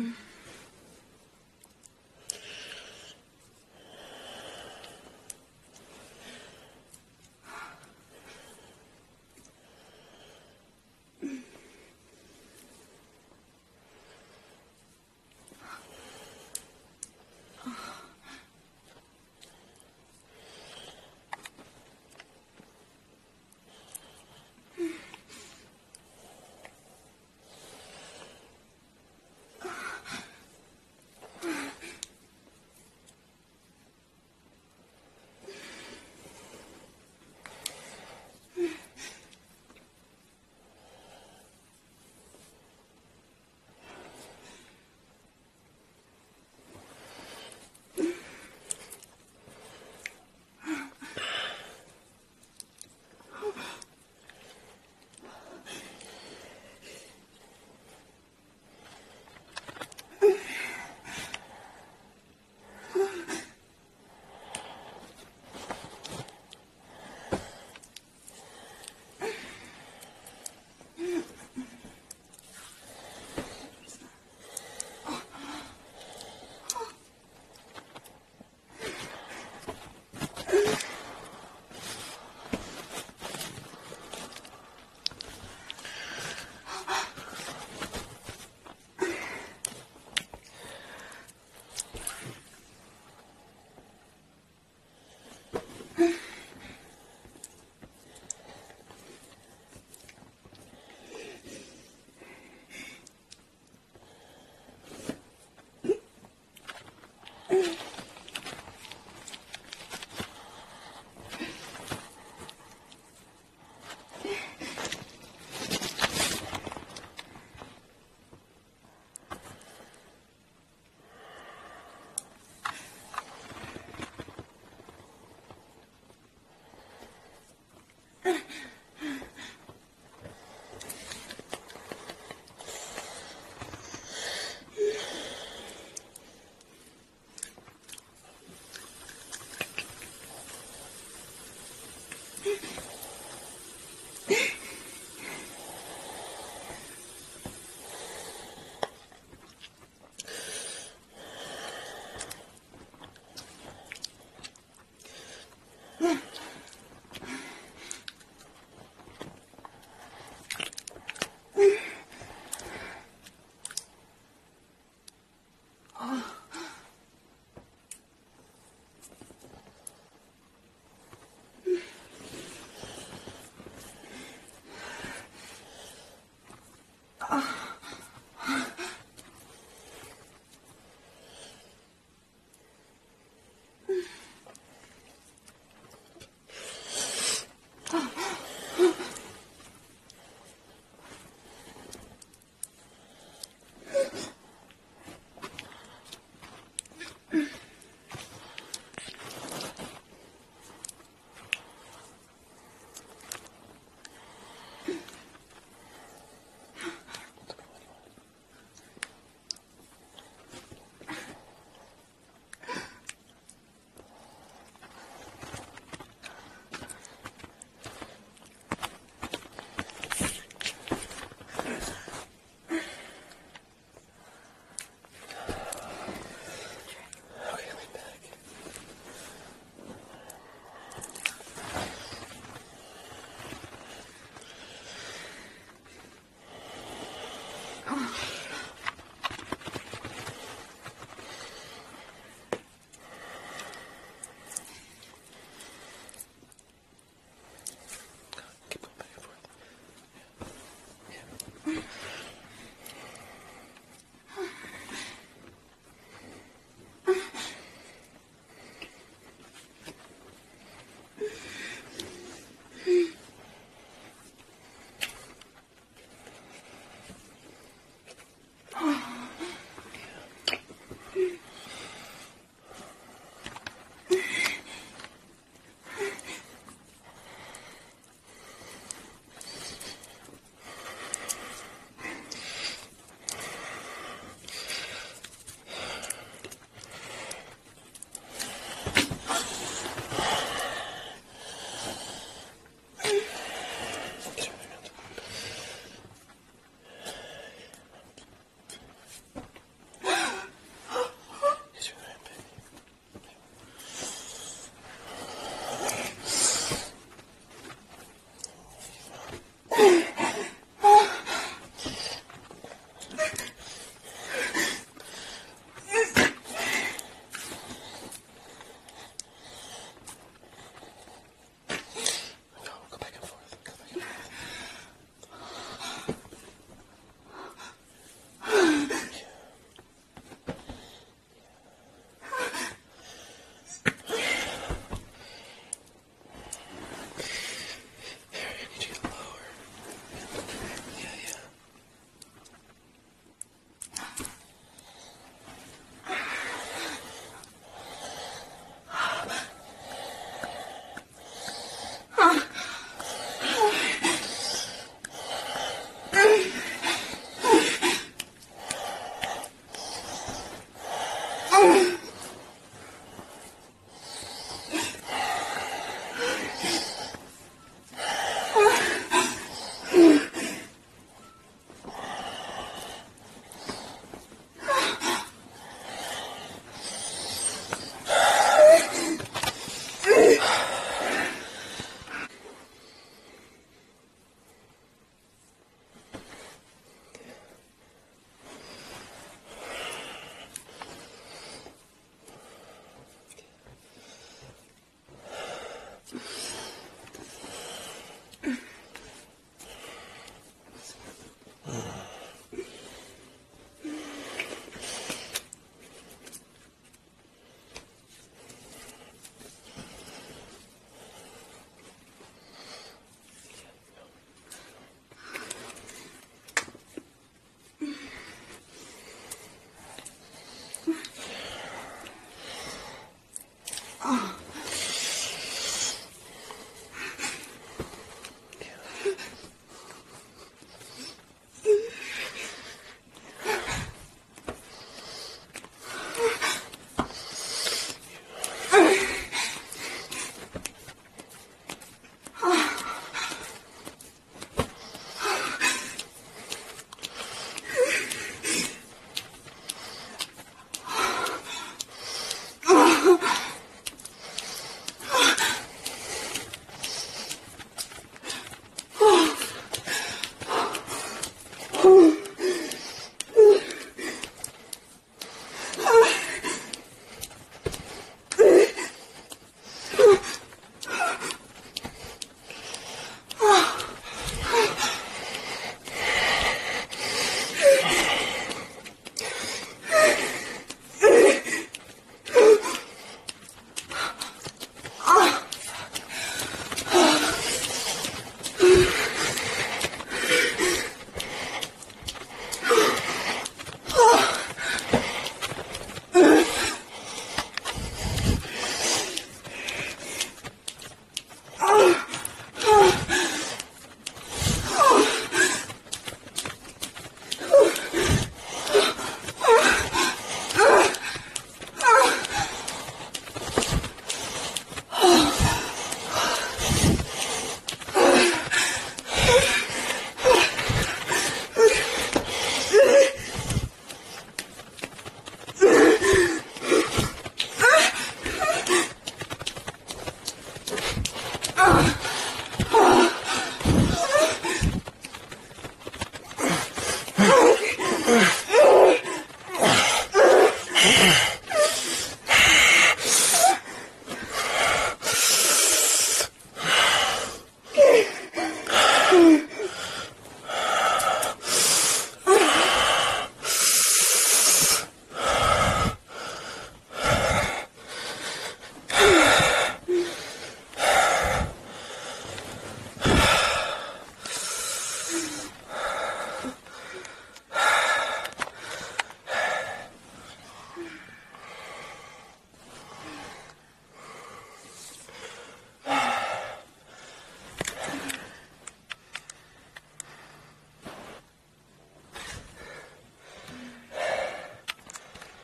Mm.